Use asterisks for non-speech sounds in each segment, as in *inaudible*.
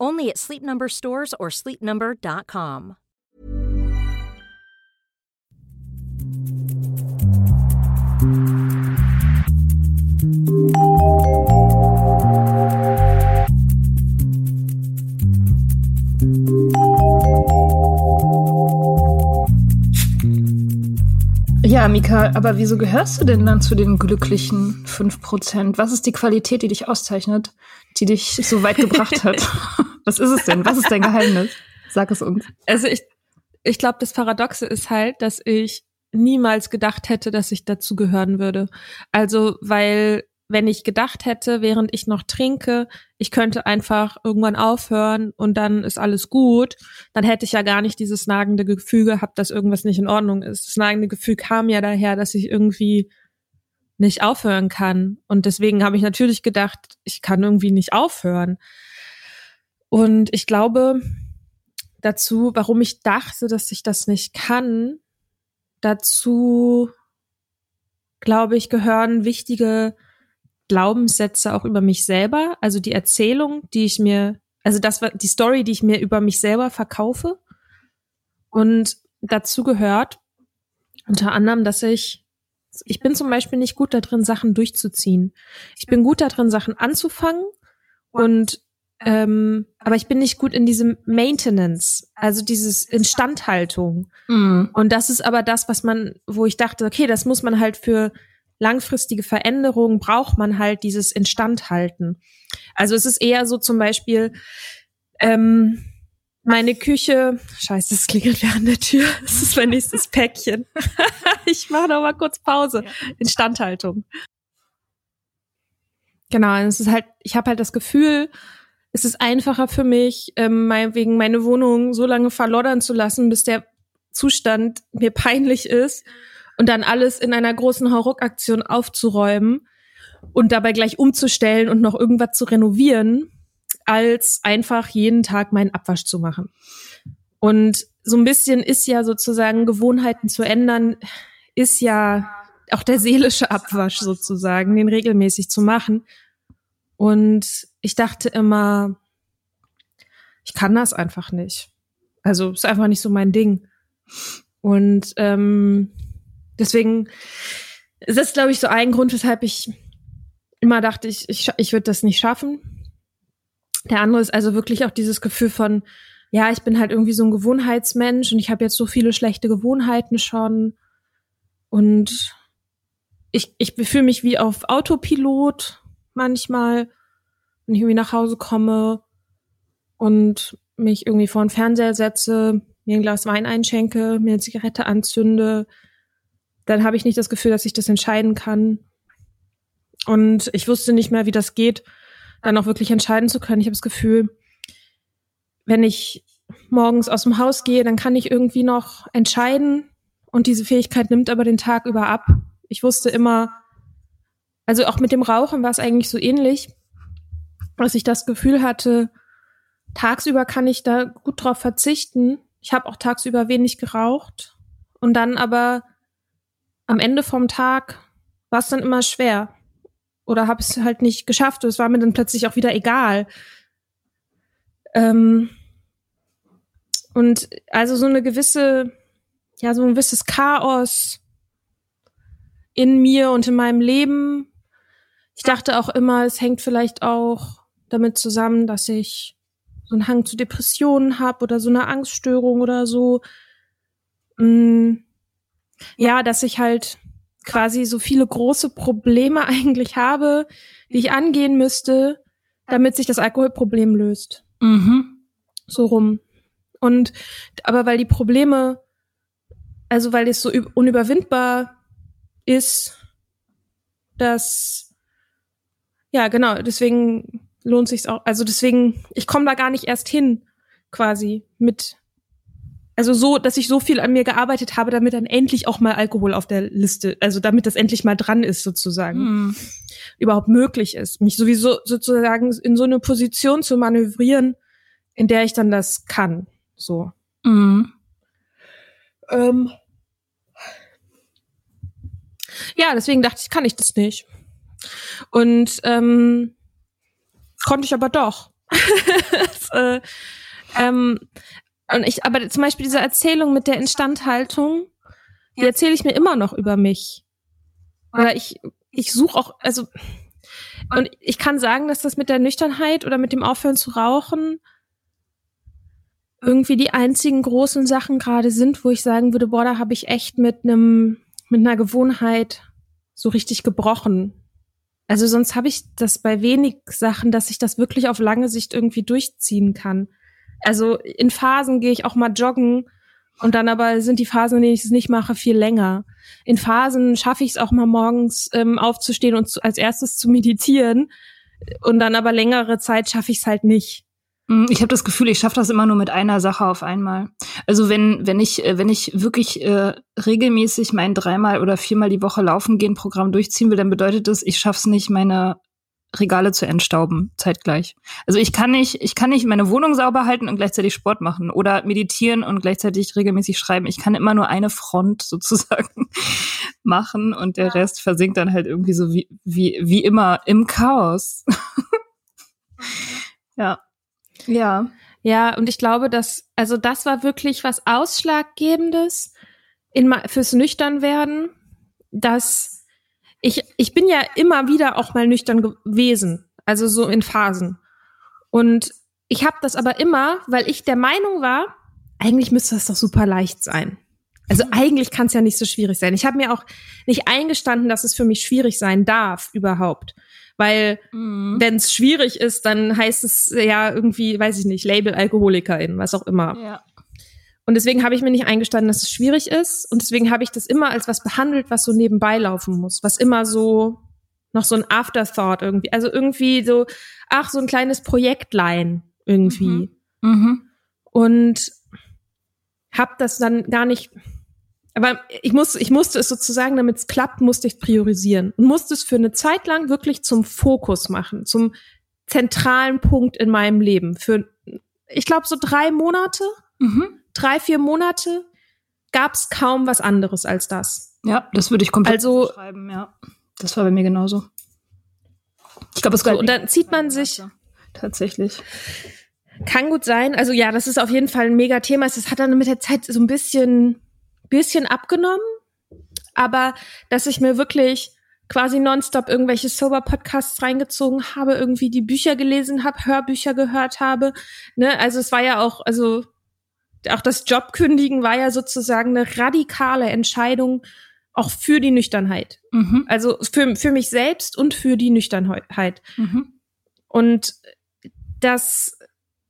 Only at Sleep Number stores or sleepnumber.com. Ja, Mika, aber wieso gehörst du denn dann zu den glücklichen 5%? Was ist die Qualität, die dich auszeichnet, die dich so weit gebracht hat? *laughs* Was ist es denn? Was ist dein Geheimnis? Sag es uns. Also ich, ich glaube, das Paradoxe ist halt, dass ich niemals gedacht hätte, dass ich dazu gehören würde. Also, weil wenn ich gedacht hätte, während ich noch trinke, ich könnte einfach irgendwann aufhören und dann ist alles gut, dann hätte ich ja gar nicht dieses nagende Gefühl gehabt, dass irgendwas nicht in Ordnung ist. Das nagende Gefühl kam ja daher, dass ich irgendwie nicht aufhören kann. Und deswegen habe ich natürlich gedacht, ich kann irgendwie nicht aufhören. Und ich glaube, dazu, warum ich dachte, dass ich das nicht kann, dazu, glaube ich, gehören wichtige Glaubenssätze auch über mich selber, also die Erzählung, die ich mir, also das war die Story, die ich mir über mich selber verkaufe. Und dazu gehört unter anderem, dass ich, ich bin zum Beispiel nicht gut darin, Sachen durchzuziehen. Ich bin gut darin, Sachen anzufangen und ähm, aber ich bin nicht gut in diesem Maintenance, also dieses Instandhaltung. Mhm. Und das ist aber das, was man, wo ich dachte, okay, das muss man halt für langfristige Veränderungen braucht man halt dieses Instandhalten. Also es ist eher so zum Beispiel, ähm, meine Küche, scheiße, es klingelt während der Tür. *laughs* Das ist mein nächstes Päckchen. *laughs* ich mache noch mal kurz Pause. Instandhaltung. Genau, es ist halt, ich habe halt das Gefühl, es ist einfacher für mich, ähm, meinetwegen meine Wohnung so lange verloddern zu lassen, bis der Zustand mir peinlich ist und dann alles in einer großen Hauruck-Aktion aufzuräumen und dabei gleich umzustellen und noch irgendwas zu renovieren, als einfach jeden Tag meinen Abwasch zu machen. Und so ein bisschen ist ja sozusagen Gewohnheiten zu ändern, ist ja auch der seelische Abwasch sozusagen, den regelmäßig zu machen. Und ich dachte immer, ich kann das einfach nicht. Also ist einfach nicht so mein Ding. Und ähm, deswegen ist das, glaube ich, so ein Grund, weshalb ich immer dachte, ich, ich, ich würde das nicht schaffen. Der andere ist also wirklich auch dieses Gefühl von, ja, ich bin halt irgendwie so ein Gewohnheitsmensch und ich habe jetzt so viele schlechte Gewohnheiten schon. Und ich, ich fühle mich wie auf Autopilot manchmal, wenn ich irgendwie nach Hause komme und mich irgendwie vor den Fernseher setze, mir ein Glas Wein einschenke, mir eine Zigarette anzünde, dann habe ich nicht das Gefühl, dass ich das entscheiden kann. Und ich wusste nicht mehr, wie das geht, dann auch wirklich entscheiden zu können. Ich habe das Gefühl, wenn ich morgens aus dem Haus gehe, dann kann ich irgendwie noch entscheiden und diese Fähigkeit nimmt aber den Tag über ab. Ich wusste immer, also auch mit dem Rauchen war es eigentlich so ähnlich, dass ich das Gefühl hatte, tagsüber kann ich da gut drauf verzichten. Ich habe auch tagsüber wenig geraucht und dann aber am Ende vom Tag war es dann immer schwer oder habe es halt nicht geschafft. Es war mir dann plötzlich auch wieder egal. Ähm, und also so eine gewisse, ja, so ein gewisses Chaos in mir und in meinem Leben. Ich dachte auch immer, es hängt vielleicht auch damit zusammen, dass ich so einen Hang zu Depressionen habe oder so eine Angststörung oder so. Mm, ja, dass ich halt quasi so viele große Probleme *laughs* eigentlich habe, die ich angehen müsste, damit sich das Alkoholproblem löst. Mhm. So rum. Und aber weil die Probleme, also weil es so unüberwindbar ist, dass ja genau, deswegen lohnt sich's auch. Also deswegen, ich komme da gar nicht erst hin, quasi mit. Also so, dass ich so viel an mir gearbeitet habe, damit dann endlich auch mal Alkohol auf der Liste, also damit das endlich mal dran ist sozusagen, mm. überhaupt möglich ist, mich sowieso sozusagen in so eine Position zu manövrieren, in der ich dann das kann. So. Mhm. Ähm, ja, deswegen dachte ich, kann ich das nicht. Und ähm, konnte ich aber doch. *laughs* das, äh, ähm, und ich, aber zum Beispiel diese Erzählung mit der Instandhaltung, die erzähle ich mir immer noch über mich. Oder ich, ich suche auch, also, und ich kann sagen, dass das mit der Nüchternheit oder mit dem Aufhören zu rauchen irgendwie die einzigen großen Sachen gerade sind, wo ich sagen würde, boah, da habe ich echt mit einem mit einer Gewohnheit so richtig gebrochen. Also sonst habe ich das bei wenig Sachen, dass ich das wirklich auf lange Sicht irgendwie durchziehen kann. Also in Phasen gehe ich auch mal joggen und dann aber sind die Phasen, in denen ich es nicht mache, viel länger. In Phasen schaffe ich es auch mal morgens ähm, aufzustehen und zu, als erstes zu meditieren und dann aber längere Zeit schaffe ich es halt nicht. Mm, ich habe das Gefühl, ich schaffe das immer nur mit einer Sache auf einmal. Also wenn wenn ich äh, wenn ich wirklich äh, regelmäßig mein dreimal oder viermal die Woche laufen gehen Programm durchziehen will, dann bedeutet das, ich schaff's nicht, meine Regale zu entstauben zeitgleich. Also ich kann nicht ich kann nicht meine Wohnung sauber halten und gleichzeitig Sport machen oder meditieren und gleichzeitig regelmäßig schreiben. Ich kann immer nur eine Front *laughs* sozusagen machen und der Rest versinkt dann halt irgendwie so wie wie wie immer im Chaos. *laughs* ja. Ja. Ja, und ich glaube, dass, also das war wirklich was Ausschlaggebendes in, fürs Nüchternwerden, dass ich, ich bin ja immer wieder auch mal nüchtern gewesen, also so in Phasen. Und ich habe das aber immer, weil ich der Meinung war, eigentlich müsste das doch super leicht sein. Also eigentlich kann es ja nicht so schwierig sein. Ich habe mir auch nicht eingestanden, dass es für mich schwierig sein darf überhaupt. Weil mhm. wenn es schwierig ist, dann heißt es ja irgendwie, weiß ich nicht, Label Alkoholikerin, was auch immer. Ja. Und deswegen habe ich mir nicht eingestanden, dass es schwierig ist. Und deswegen habe ich das immer als was behandelt, was so nebenbei laufen muss, was immer so noch so ein Afterthought irgendwie, also irgendwie so, ach, so ein kleines Projektlein irgendwie. Mhm. Mhm. Und habe das dann gar nicht aber ich muss, ich musste es sozusagen, damit es klappt, musste ich priorisieren und musste es für eine Zeit lang wirklich zum Fokus machen, zum zentralen Punkt in meinem Leben. Für, ich glaube, so drei Monate, mhm. Drei, vier Monate gab es kaum was anderes als das. Ja, das würde ich komplett also, schreiben, ja. Das war bei mir genauso. Ich glaube, es so, Und dann zieht man sich. Tatsächlich. Kann gut sein. Also ja, das ist auf jeden Fall ein mega Thema. Es hat dann mit der Zeit so ein bisschen bisschen abgenommen, aber dass ich mir wirklich quasi nonstop irgendwelche Sober-Podcasts reingezogen habe, irgendwie die Bücher gelesen habe, Hörbücher gehört habe. Ne? Also es war ja auch, also auch das Jobkündigen war ja sozusagen eine radikale Entscheidung auch für die Nüchternheit. Mhm. Also für, für mich selbst und für die Nüchternheit. Mhm. Und das,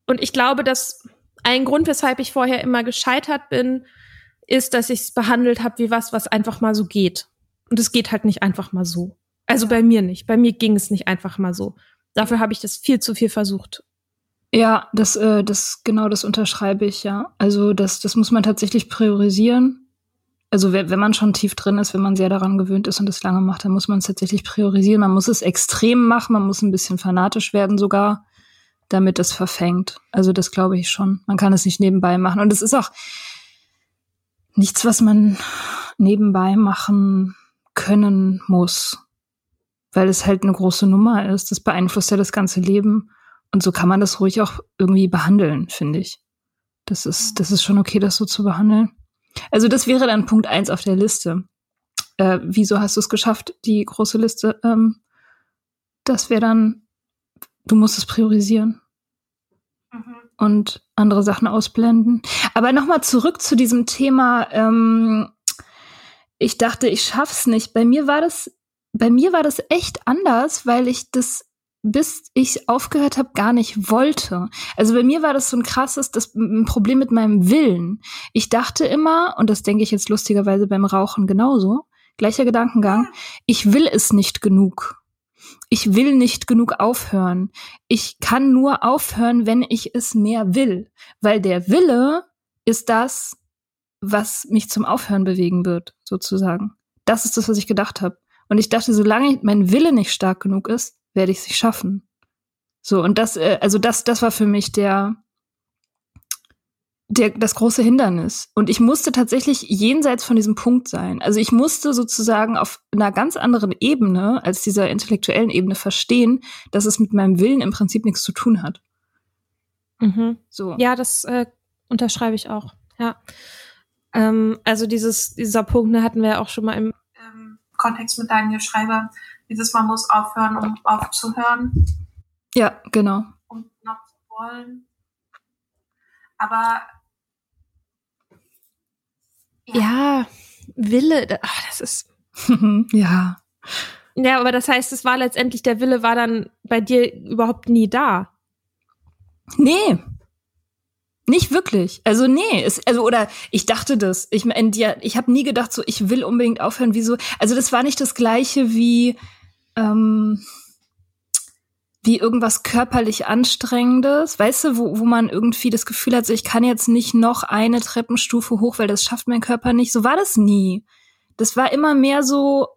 und ich glaube, dass ein Grund, weshalb ich vorher immer gescheitert bin, ist, dass ich es behandelt habe wie was, was einfach mal so geht. Und es geht halt nicht einfach mal so. Also bei mir nicht. Bei mir ging es nicht einfach mal so. Dafür habe ich das viel zu viel versucht. Ja, das, äh, das, genau das unterschreibe ich, ja. Also das, das muss man tatsächlich priorisieren. Also wenn man schon tief drin ist, wenn man sehr daran gewöhnt ist und es lange macht, dann muss man es tatsächlich priorisieren. Man muss es extrem machen, man muss ein bisschen fanatisch werden sogar, damit es verfängt. Also das glaube ich schon. Man kann es nicht nebenbei machen. Und es ist auch nichts, was man nebenbei machen können muss, weil es halt eine große Nummer ist. Das beeinflusst ja das ganze Leben. Und so kann man das ruhig auch irgendwie behandeln, finde ich. Das ist, das ist schon okay, das so zu behandeln. Also das wäre dann Punkt eins auf der Liste. Äh, wieso hast du es geschafft, die große Liste? Ähm, das wäre dann, du musst es priorisieren. Mhm. Und andere Sachen ausblenden. Aber nochmal zurück zu diesem Thema, ähm, ich dachte, ich schaff's nicht. Bei mir war das, bei mir war das echt anders, weil ich das bis ich aufgehört habe, gar nicht wollte. Also bei mir war das so ein krasses das, ein Problem mit meinem Willen. Ich dachte immer, und das denke ich jetzt lustigerweise beim Rauchen genauso, gleicher Gedankengang, ich will es nicht genug. Ich will nicht genug aufhören. Ich kann nur aufhören, wenn ich es mehr will. Weil der Wille ist das, was mich zum Aufhören bewegen wird, sozusagen. Das ist das, was ich gedacht habe. Und ich dachte, solange mein Wille nicht stark genug ist, werde ich nicht schaffen. So, und das, äh, also das, das war für mich der, der, das große Hindernis. Und ich musste tatsächlich jenseits von diesem Punkt sein. Also ich musste sozusagen auf einer ganz anderen Ebene als dieser intellektuellen Ebene verstehen, dass es mit meinem Willen im Prinzip nichts zu tun hat. Mhm. So. Ja, das äh, unterschreibe ich auch. Ja. Ähm, also dieses, dieser Punkt ne, hatten wir ja auch schon mal im ähm, Kontext mit Daniel Schreiber. Dieses Man muss aufhören, um aufzuhören. Ja, genau. Um noch zu wollen. Aber ja, ja Wille, ach, das ist *laughs* ja. Ja, aber das heißt, es war letztendlich der Wille war dann bei dir überhaupt nie da. Nee, nicht wirklich. Also nee, es, also oder ich dachte das. Ich meine, ja, ich habe nie gedacht, so ich will unbedingt aufhören. Wieso? Also das war nicht das gleiche wie ähm, wie irgendwas körperlich anstrengendes, weißt du, wo, wo man irgendwie das Gefühl hat, so ich kann jetzt nicht noch eine Treppenstufe hoch, weil das schafft mein Körper nicht. So war das nie. Das war immer mehr so,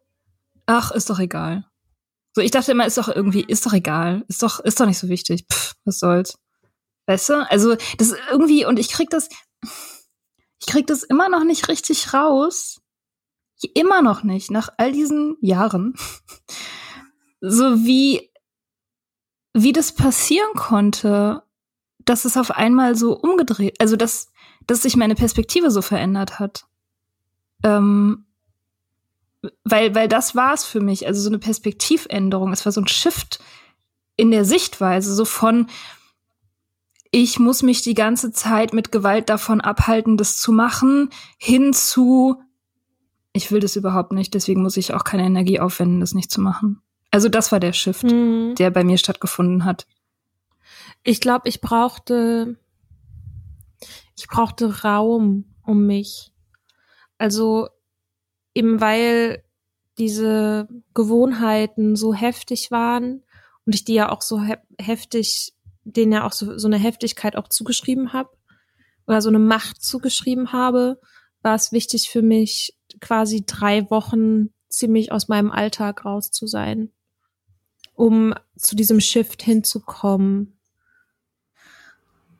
ach, ist doch egal. So, ich dachte immer, ist doch irgendwie, ist doch egal, ist doch, ist doch nicht so wichtig. Pff, was soll's. Weißt du? Also, das ist irgendwie, und ich krieg das, ich krieg das immer noch nicht richtig raus. Immer noch nicht, nach all diesen Jahren. *laughs* So wie, wie das passieren konnte, dass es auf einmal so umgedreht, also dass, dass sich meine Perspektive so verändert hat. Ähm, weil, weil das war es für mich, also so eine Perspektivänderung. Es war so ein Shift in der Sichtweise, so von, ich muss mich die ganze Zeit mit Gewalt davon abhalten, das zu machen, hin zu, ich will das überhaupt nicht, deswegen muss ich auch keine Energie aufwenden, das nicht zu machen. Also das war der Shift, mhm. der bei mir stattgefunden hat. Ich glaube, ich brauchte, ich brauchte Raum um mich. Also eben weil diese Gewohnheiten so heftig waren und ich die ja auch so he heftig denen ja auch so, so eine Heftigkeit auch zugeschrieben habe oder so eine Macht zugeschrieben habe, war es wichtig für mich, quasi drei Wochen ziemlich aus meinem Alltag raus zu sein, um zu diesem Shift hinzukommen.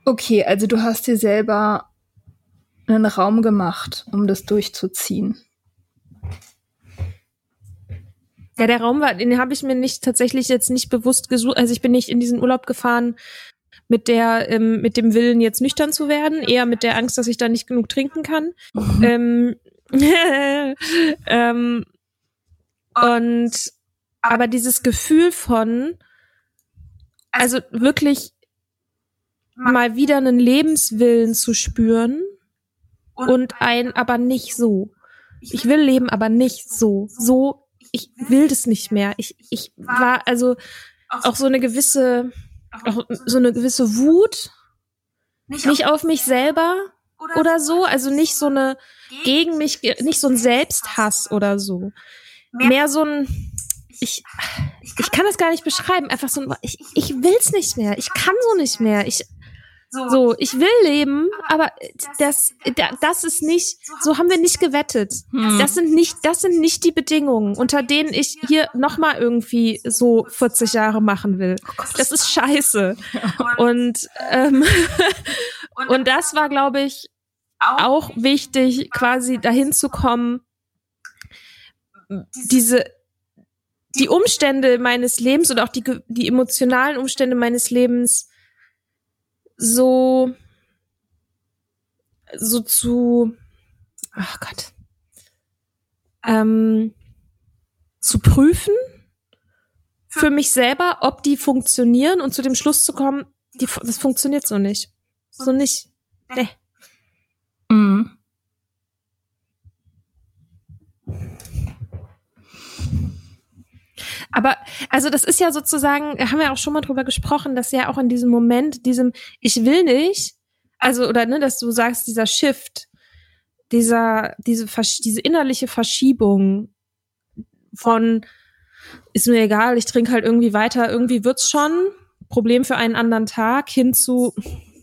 Okay, also du hast dir selber einen Raum gemacht, um das durchzuziehen. Ja, der Raum war, den habe ich mir nicht tatsächlich jetzt nicht bewusst gesucht. Also ich bin nicht in diesen Urlaub gefahren mit der, ähm, mit dem Willen jetzt nüchtern zu werden, eher mit der Angst, dass ich da nicht genug trinken kann. Mhm. Ähm, *laughs* ähm, Und aber dieses Gefühl von, also wirklich mal wieder einen Lebenswillen zu spüren und ein aber nicht so. Ich will leben, aber nicht so. So, ich will das nicht mehr. Ich, ich war also auch so eine gewisse, auch so eine gewisse Wut, nicht auf mich selber oder so, also nicht so eine gegen mich, nicht so ein Selbsthass oder so. Mehr so ein, ich, ich kann das gar nicht beschreiben, einfach so ein, ich, ich will's nicht mehr, ich kann so nicht mehr, ich, so, ich will leben, aber das, das ist nicht, so haben wir nicht gewettet. Hm. Das sind nicht, das sind nicht die Bedingungen, unter denen ich hier nochmal irgendwie so 40 Jahre machen will. Oh das ist scheiße. Und, ähm, *laughs* und das war, glaube ich, auch wichtig, quasi dahin zu kommen, diese, die Umstände meines Lebens und auch die, die emotionalen Umstände meines Lebens so, so zu, ach Gott, ähm, zu prüfen für mich selber, ob die funktionieren und zu dem Schluss zu kommen, die, das funktioniert so nicht. So nicht. Nee. Mhm. Aber also das ist ja sozusagen, haben wir auch schon mal drüber gesprochen, dass ja auch in diesem Moment, diesem Ich will nicht, also oder ne, dass du sagst, dieser Shift, dieser, diese, diese innerliche Verschiebung von ist mir egal, ich trinke halt irgendwie weiter, irgendwie wird's schon, Problem für einen anderen Tag, hin zu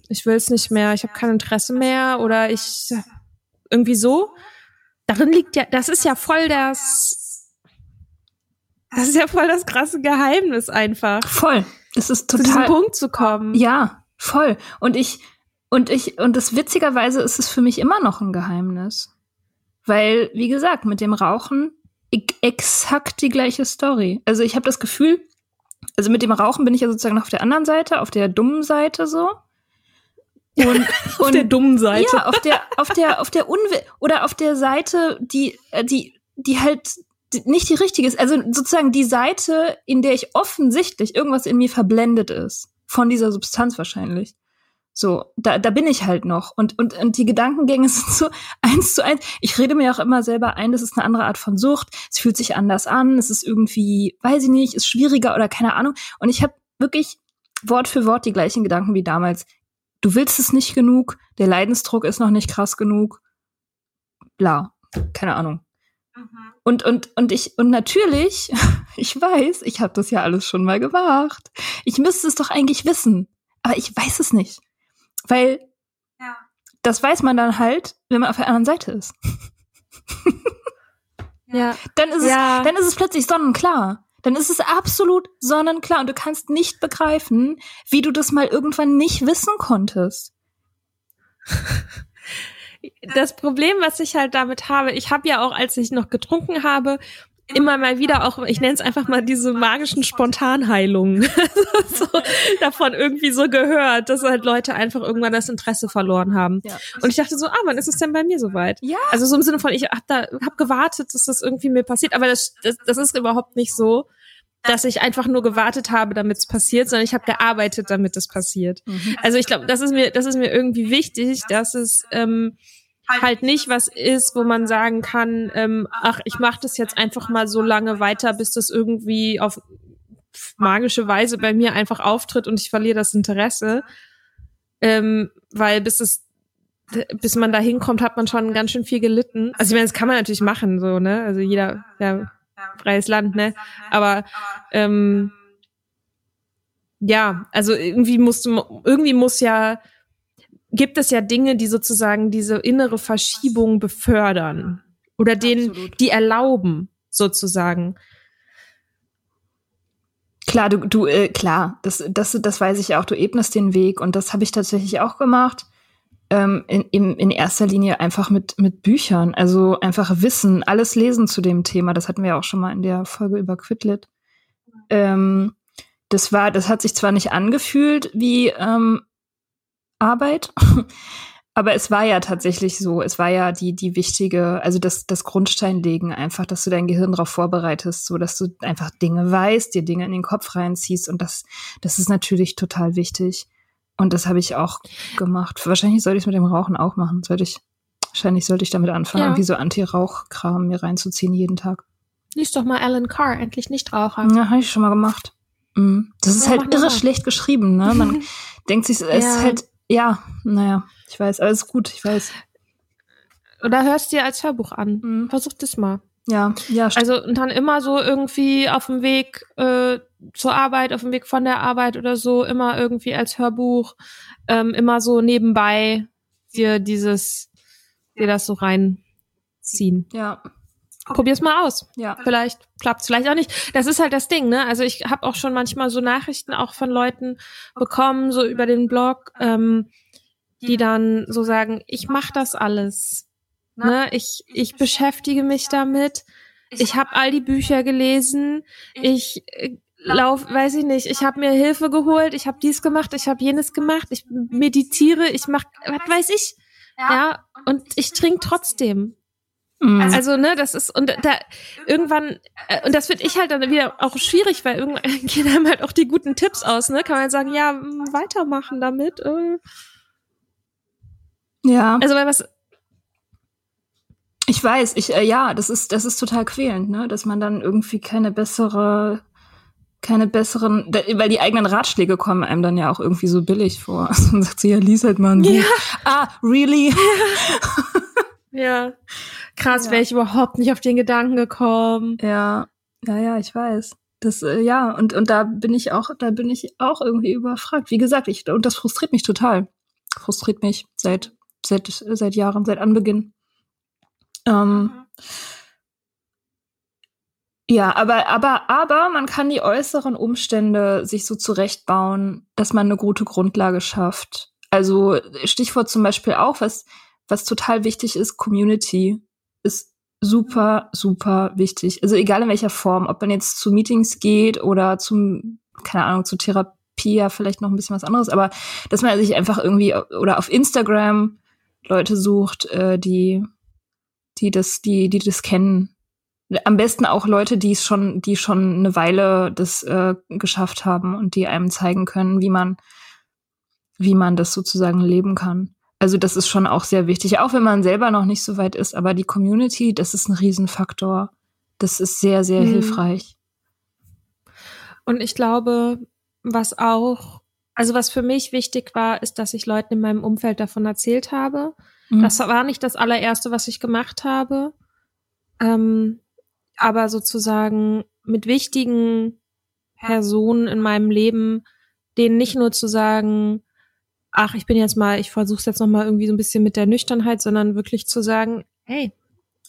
ich will es nicht mehr, ich habe kein Interesse mehr oder ich irgendwie so. Darin liegt ja, das ist ja voll das das ist ja voll das krasse Geheimnis einfach. Voll. Es ist total. Zu diesem Punkt zu kommen. Ja, voll. Und ich, und ich, und das witzigerweise ist es für mich immer noch ein Geheimnis. Weil, wie gesagt, mit dem Rauchen exakt die gleiche Story. Also ich habe das Gefühl, also mit dem Rauchen bin ich ja sozusagen noch auf der anderen Seite, auf der dummen Seite so. Und, *laughs* auf und, der dummen Seite. Ja, auf der, auf der, auf der Unwi oder auf der Seite, die, äh, die, die halt nicht die richtige ist. Also sozusagen die Seite, in der ich offensichtlich irgendwas in mir verblendet ist. Von dieser Substanz wahrscheinlich. So, da, da bin ich halt noch. Und, und, und die Gedankengänge *laughs* sind so eins zu eins. Ich rede mir auch immer selber ein, das ist eine andere Art von Sucht. Es fühlt sich anders an. Es ist irgendwie, weiß ich nicht, ist schwieriger oder keine Ahnung. Und ich habe wirklich Wort für Wort die gleichen Gedanken wie damals. Du willst es nicht genug, der Leidensdruck ist noch nicht krass genug. Bla. Keine Ahnung. Mhm. Und, und, und ich, und natürlich, *laughs* ich weiß, ich habe das ja alles schon mal gemacht. Ich müsste es doch eigentlich wissen. Aber ich weiß es nicht. Weil ja. das weiß man dann halt, wenn man auf der anderen Seite ist. *laughs* ja. Dann ist ja. es, dann ist es plötzlich sonnenklar. Dann ist es absolut sonnenklar und du kannst nicht begreifen, wie du das mal irgendwann nicht wissen konntest *laughs* das Problem, was ich halt damit habe, ich habe ja auch, als ich noch getrunken habe, immer mal wieder auch, ich nenne es einfach mal diese magischen Spontanheilungen *laughs* so, davon irgendwie so gehört, dass halt Leute einfach irgendwann das Interesse verloren haben. Ja. Und ich dachte so, ah, wann ist es denn bei mir soweit? Ja. Also so im Sinne von, ich habe da hab gewartet, dass das irgendwie mir passiert, aber das, das, das ist überhaupt nicht so dass ich einfach nur gewartet habe, damit es passiert, sondern ich habe gearbeitet, damit es passiert. Mhm. Also ich glaube, das ist mir, das ist mir irgendwie wichtig, dass es ähm, halt nicht was ist, wo man sagen kann, ähm, ach, ich mache das jetzt einfach mal so lange weiter, bis das irgendwie auf magische Weise bei mir einfach auftritt und ich verliere das Interesse. Ähm, weil bis es bis man da hinkommt, hat man schon ganz schön viel gelitten. Also ich meine, das kann man natürlich machen, so, ne? Also jeder, ja, freies Land, ne? Aber ähm, ja, also irgendwie musst du, irgendwie muss ja, gibt es ja Dinge, die sozusagen diese innere Verschiebung befördern oder denen, Absolut. die erlauben, sozusagen. Klar, du, du, äh, klar, das, das, das weiß ich auch. Du ebnest den Weg und das habe ich tatsächlich auch gemacht ähm, in, in, erster Linie einfach mit, mit Büchern. Also einfach Wissen, alles lesen zu dem Thema. Das hatten wir auch schon mal in der Folge über Quidlit. Ähm, das war, das hat sich zwar nicht angefühlt wie ähm, Arbeit, *laughs* Aber es war ja tatsächlich so, es war ja die, die wichtige, also das, das Grundsteinlegen einfach, dass du dein Gehirn darauf vorbereitest, so dass du einfach Dinge weißt, dir Dinge in den Kopf reinziehst und das, das ist natürlich total wichtig. Und das habe ich auch gemacht. Wahrscheinlich sollte ich es mit dem Rauchen auch machen. Sollte ich, wahrscheinlich sollte ich damit anfangen, Ja. irgendwie so Anti-Rauch-Kram mir reinzuziehen jeden Tag. Lies doch mal Alan Carr, endlich Nichtraucher. Ja, habe ich schon mal gemacht. Mhm. Das ist Ja, mach halt irre schlecht geschrieben, ne? Man *laughs* denkt sich, es Ja. ist halt, ja, naja, ich weiß, alles gut, ich weiß. Oder hörst dir als Hörbuch an. Mhm. Versuch das mal. Ja, ja, stimmt. Also und dann immer so irgendwie auf dem Weg äh, zur Arbeit, auf dem Weg von der Arbeit oder so, immer irgendwie als Hörbuch, ähm, immer so nebenbei dir dieses, dir das so reinziehen. ja, Probier's mal aus. ja. Vielleicht klappt's, vielleicht auch nicht. Das ist halt das Ding, ne? Also ich habe auch schon manchmal so Nachrichten auch von Leuten bekommen, so über den Blog, ähm, die dann so sagen, ich mache das alles. Ne? Ich, ich beschäftige mich damit. Ich habe all die Bücher gelesen. Ich äh, lauf, weiß ich nicht, ich habe mir Hilfe geholt, ich habe dies gemacht, ich habe jenes gemacht, ich meditiere, ich mach, was weiß ich. Ja, und ich trinke trotzdem. Mhm. Also, ne, das ist, und da irgendwann, äh, und das finde ich halt dann wieder auch schwierig, weil irgendwann *laughs* gehen einem halt auch die guten Tipps aus, ne? Kann man sagen, ja, weitermachen damit. Äh. ja. Also, weil was, Ich weiß, ich, äh, ja, das ist, das ist total quälend, ne, dass man dann irgendwie keine bessere, keine besseren, weil die eigenen Ratschläge kommen einem dann ja auch irgendwie so billig vor. Also *laughs* man sagt so, ja, lies halt mal ein Buch. Ja. Ah, really? ja, *laughs* krass, Ja. wäre ich überhaupt nicht auf den Gedanken gekommen. Ja, ja, ja, ich weiß. Das, äh, ja, und, und da bin ich auch, da bin ich auch irgendwie überfragt. Wie gesagt, ich, und das frustriert mich total. Frustriert mich seit, seit, seit Jahren, seit Anbeginn. Ähm, Ja, aber, aber, aber man kann die äußeren Umstände sich so zurechtbauen, dass man eine gute Grundlage schafft. Also Stichwort zum Beispiel auch, was, was total wichtig ist, Community ist super, super wichtig. Also egal in welcher Form, ob man jetzt zu Meetings geht oder zum, keine Ahnung, zu Therapie, ja, vielleicht noch ein bisschen was anderes, aber dass man sich einfach irgendwie oder auf Instagram Leute sucht, äh, die, die das, die, die das kennen. Am besten auch Leute, die es schon, die schon eine Weile das äh, geschafft haben und die einem zeigen können, wie man, wie man das sozusagen leben kann. Also das ist schon auch sehr wichtig, auch wenn man selber noch nicht so weit ist. Aber die Community, das ist ein Riesenfaktor. Das ist sehr, sehr Mhm. hilfreich. Und ich glaube, was auch, also was für mich wichtig war, ist, dass ich Leuten in meinem Umfeld davon erzählt habe. Mhm. Das war nicht das allererste, was ich gemacht habe. Ähm, aber sozusagen mit wichtigen Personen in meinem Leben, denen nicht nur zu sagen, ach, ich bin jetzt mal, ich versuche es jetzt noch mal irgendwie so ein bisschen mit der Nüchternheit, sondern wirklich zu sagen, hey,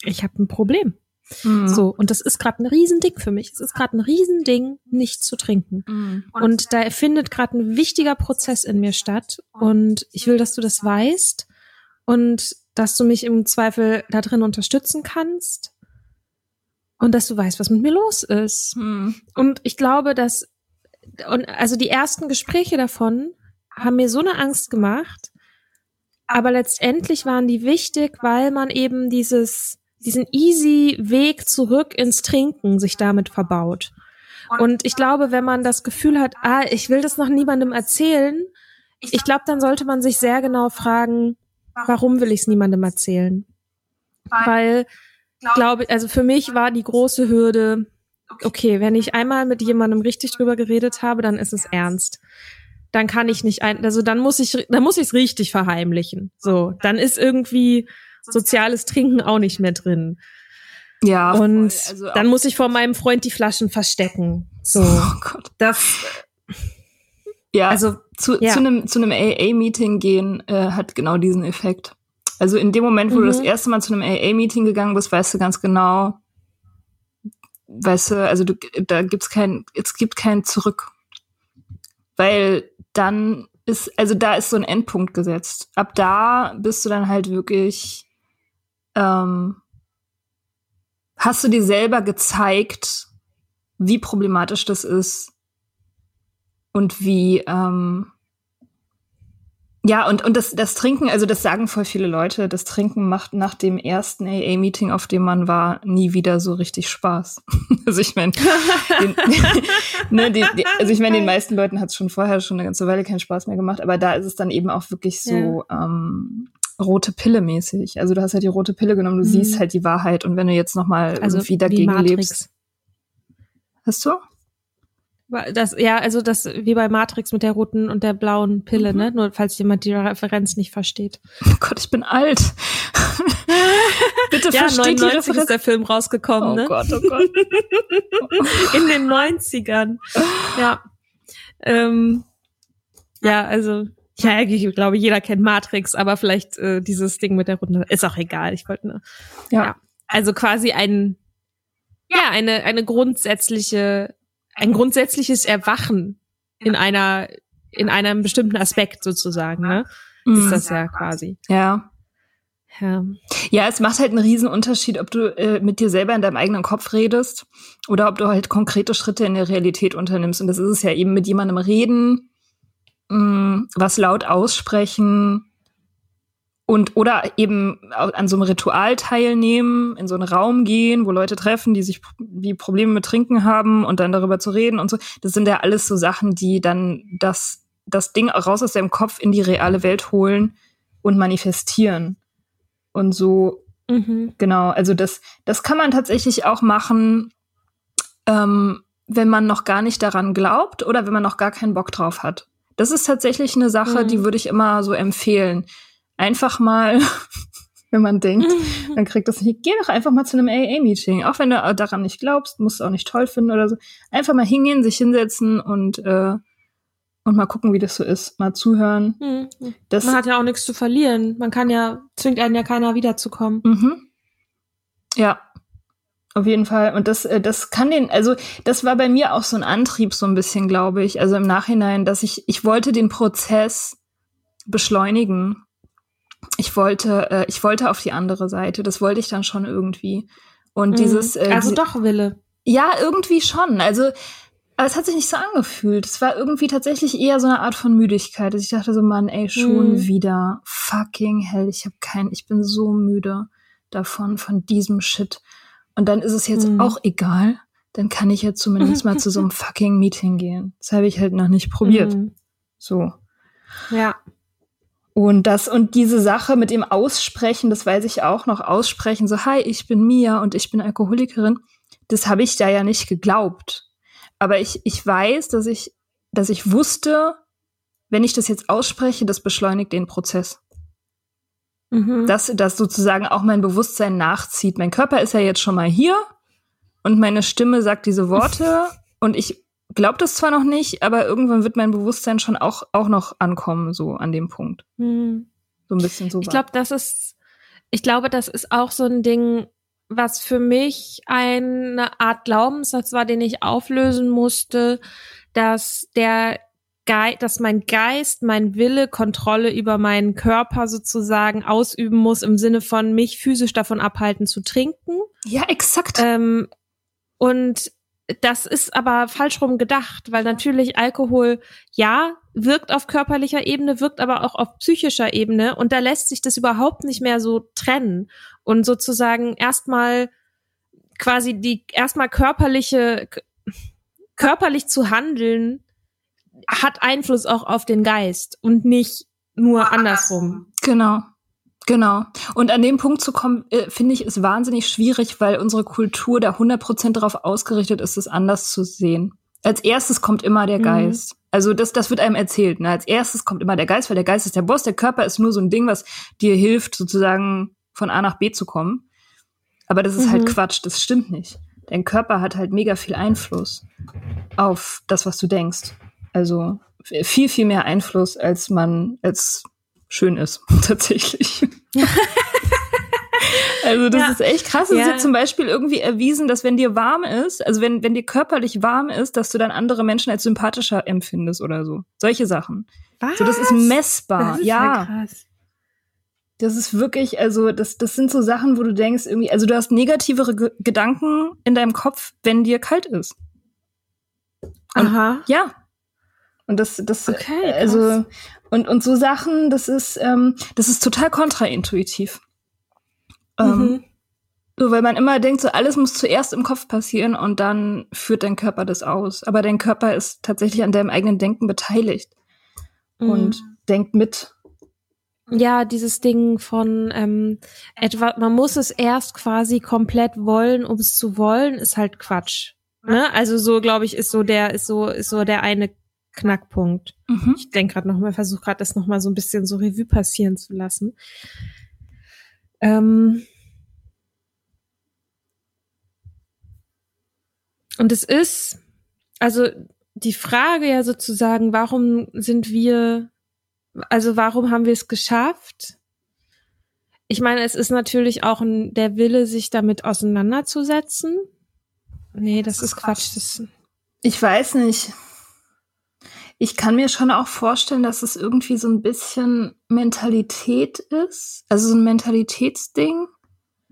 ich habe ein Problem. Mhm. So, und das ist gerade ein Riesending für mich. Es ist gerade ein Riesending, nicht zu trinken. Mhm. Und da findet gerade ein wichtiger Prozess in mir statt. Und ich will, dass du das weißt und dass du mich im Zweifel da drin unterstützen kannst und dass du weißt, was mit mir los ist. Mhm. Und ich glaube, dass, und also die ersten Gespräche davon haben mir so eine Angst gemacht, aber letztendlich waren die wichtig, weil man eben dieses, diesen easy Weg zurück ins Trinken sich damit verbaut. Und ich glaube, wenn man das Gefühl hat, ah, ich will das noch niemandem erzählen, ich glaube, dann sollte man sich sehr genau fragen, warum will ich es niemandem erzählen? Weil, glaube also für mich war die große Hürde, okay, wenn ich einmal mit jemandem richtig drüber geredet habe, dann ist es ernst. Dann kann ich nicht ein, also dann muss ich, dann muss ich es richtig verheimlichen. So, dann ist irgendwie soziales Trinken auch nicht mehr drin. Ja, Und. Also dann muss ich vor meinem Freund die Flaschen verstecken. So, Oh Gott. das, Ja, also zu, ja. zu einem zu einem AA-Meeting gehen äh, hat genau diesen Effekt. Also in dem Moment, wo du Mhm. das erste Mal zu einem AA-Meeting gegangen bist, weißt du ganz genau, weißt du, also du, da gibt's kein, es gibt kein Zurück, weil dann ist, also da ist so ein Endpunkt gesetzt. Ab da bist du dann halt wirklich, ähm, hast du dir selber gezeigt, wie problematisch das ist und wie, ähm, Ja, und, und das, das Trinken, also das sagen voll viele Leute, das Trinken macht nach dem ersten AA-Meeting, auf dem man war, nie wieder so richtig Spaß. *laughs* also ich meine, *laughs* ne, die, die, also ich meine, den meisten Leuten hat es schon vorher schon eine ganze Weile keinen Spaß mehr gemacht, aber da ist es dann eben auch wirklich so ja. ähm, rote Pille mäßig. Also du hast halt die rote Pille genommen, du mhm. siehst halt die Wahrheit und wenn du jetzt noch mal also irgendwie dagegen lebst. Hast du? Das, ja, also das wie bei Matrix mit der roten und der blauen Pille, mhm. ne? Nur falls jemand die Referenz nicht versteht. Oh Gott, ich bin alt. *laughs* Bitte ja, versteht 99 die Referenz. ist der Film rausgekommen, oh ne? Gott, oh Gott. *laughs* In den 90ern. Ja. Ähm, ja, also ja, ich glaube, jeder kennt Matrix, aber vielleicht äh, dieses Ding mit der roten ist auch egal. Ich wollte nur. Ja. ja. Also quasi ein ja, eine eine grundsätzliche ein grundsätzliches Erwachen in einer, in einem bestimmten Aspekt sozusagen, ne? Mhm. Ist das ja quasi. Ja. Ja. ja, es macht halt einen riesen Unterschied, ob du äh, mit dir selber in deinem eigenen Kopf redest oder ob du halt konkrete Schritte in der Realität unternimmst. Und das ist es ja eben mit jemandem reden, mh, mm, was laut aussprechen, und oder eben an so einem Ritual teilnehmen, in so einen Raum gehen, wo Leute treffen, die sich wie Probleme mit Trinken haben und dann darüber zu reden und so. Das sind ja alles so Sachen, die dann das, das Ding raus aus deinem Kopf in die reale Welt holen und manifestieren. Und so, mhm. genau, also das, das kann man tatsächlich auch machen, ähm, wenn man noch gar nicht daran glaubt oder wenn man noch gar keinen Bock drauf hat. Das ist tatsächlich eine Sache, mhm. die würde ich immer so empfehlen einfach mal, *laughs* wenn man denkt, *laughs* dann kriegt das nicht. Geh doch einfach mal zu einem AA-Meeting. Auch wenn du daran nicht glaubst, musst du auch nicht toll finden oder so. Einfach mal hingehen, sich hinsetzen und, äh, und mal gucken, wie das so ist. Mal zuhören. Mhm. Das, man hat ja auch nichts zu verlieren. Man kann ja, zwingt einen ja keiner wiederzukommen. Mhm. Ja, auf jeden Fall. Und das, äh, das kann den, also das war bei mir auch so ein Antrieb, so ein bisschen, glaube ich. Also im Nachhinein, dass ich, ich wollte den Prozess beschleunigen ich wollte, äh, ich wollte auf die andere Seite. Das wollte ich dann schon irgendwie. Und mhm. dieses. Äh, also doch Wille. Ja, irgendwie schon. Also es hat sich nicht so angefühlt. Es war irgendwie tatsächlich eher so eine Art von Müdigkeit. Also ich dachte so, Mann, ey, schon mhm. wieder. Fucking hell, ich habe kein, ich bin so müde davon, von diesem Shit. Und dann ist es jetzt mhm. auch egal. Dann kann ich jetzt zumindest mal zu so *laughs* einem fucking Meeting gehen. Das habe ich halt noch nicht probiert. Mhm. So. Ja. Und das und diese Sache mit dem Aussprechen, das weiß ich auch noch, aussprechen, so, hi, ich bin Mia und ich bin Alkoholikerin, das habe ich da ja nicht geglaubt. Aber ich, ich weiß, dass ich, dass ich wusste, wenn ich das jetzt ausspreche, das beschleunigt den Prozess. Mhm. Dass das sozusagen auch mein Bewusstsein nachzieht. Mein Körper ist ja jetzt schon mal hier und meine Stimme sagt diese Worte *laughs* und ich glaube das zwar noch nicht, aber irgendwann wird mein Bewusstsein schon auch, auch noch ankommen, so an dem Punkt. Hm. So ein bisschen so. Ich glaube, das ist, ich glaube, das ist auch so ein Ding, was für mich eine Art Glaubenssatz war, den ich auflösen musste, dass der Ge dass mein Geist, mein Wille Kontrolle über meinen Körper sozusagen ausüben muss im Sinne von mich physisch davon abhalten zu trinken. Ja, exakt. Ähm, und das ist aber falsch rum gedacht, weil natürlich Alkohol, ja, wirkt auf körperlicher Ebene, wirkt aber auch auf psychischer Ebene und da lässt sich das überhaupt nicht mehr so trennen und sozusagen erstmal quasi die erstmal körperliche körperlich zu handeln hat Einfluss auch auf den Geist und nicht nur andersrum. Genau. Genau. Und an dem Punkt zu kommen, äh, finde ich, ist wahnsinnig schwierig, weil unsere Kultur da 100% darauf ausgerichtet ist, es anders zu sehen. Als erstes kommt immer der mhm. Geist. Mhm. Also das, das wird einem erzählt. Ne? Als erstes kommt immer der Geist, weil der Geist ist der Boss. Der Körper ist nur so ein Ding, was dir hilft, sozusagen von A nach B zu kommen. Aber das ist halt mhm. halt Quatsch. Das stimmt nicht. Dein Körper hat halt mega viel Einfluss auf das, was du denkst. Also viel, viel mehr Einfluss, als man, als schön ist, *laughs* tatsächlich. *laughs* also das ja. ist echt krass. Es ja. ist ja zum Beispiel irgendwie erwiesen, dass wenn dir warm ist, also wenn, wenn dir körperlich warm ist, dass du dann andere Menschen als sympathischer empfindest oder so. Solche Sachen. Was? So, das ist messbar. Das ist ja. krass. Das ist wirklich, also das, das sind so Sachen, wo du denkst, irgendwie, also du hast negativere G Gedanken in deinem Kopf, wenn dir kalt ist. Und, Aha. Ja. Und das, das, Okay, also, krass. und, und so Sachen, das ist, ähm, das ist total kontraintuitiv. Ähm, Mhm. so, weil man immer denkt, so alles muss zuerst im Kopf passieren und dann führt dein Körper das aus. Aber dein Körper ist tatsächlich an deinem eigenen Denken beteiligt und denkt mit. Ja, dieses Ding von ähm, etwa, man muss es erst quasi komplett wollen, um es zu wollen, ist halt Quatsch. Ne? Also so, glaube ich, ist so der, ist so, ist so der eine Knackpunkt. Mhm. Ich denke gerade noch mal, versuche gerade das noch mal so ein bisschen so Revue passieren zu lassen. Ähm und es ist, also die Frage ja sozusagen, warum sind wir, also warum haben wir es geschafft? Ich meine, es ist natürlich auch ein, der Wille, sich damit auseinanderzusetzen. Nee, das ist Quatsch. Das, Ich weiß nicht. Ich kann mir schon auch vorstellen, dass es irgendwie so ein bisschen Mentalität ist, also so ein Mentalitätsding,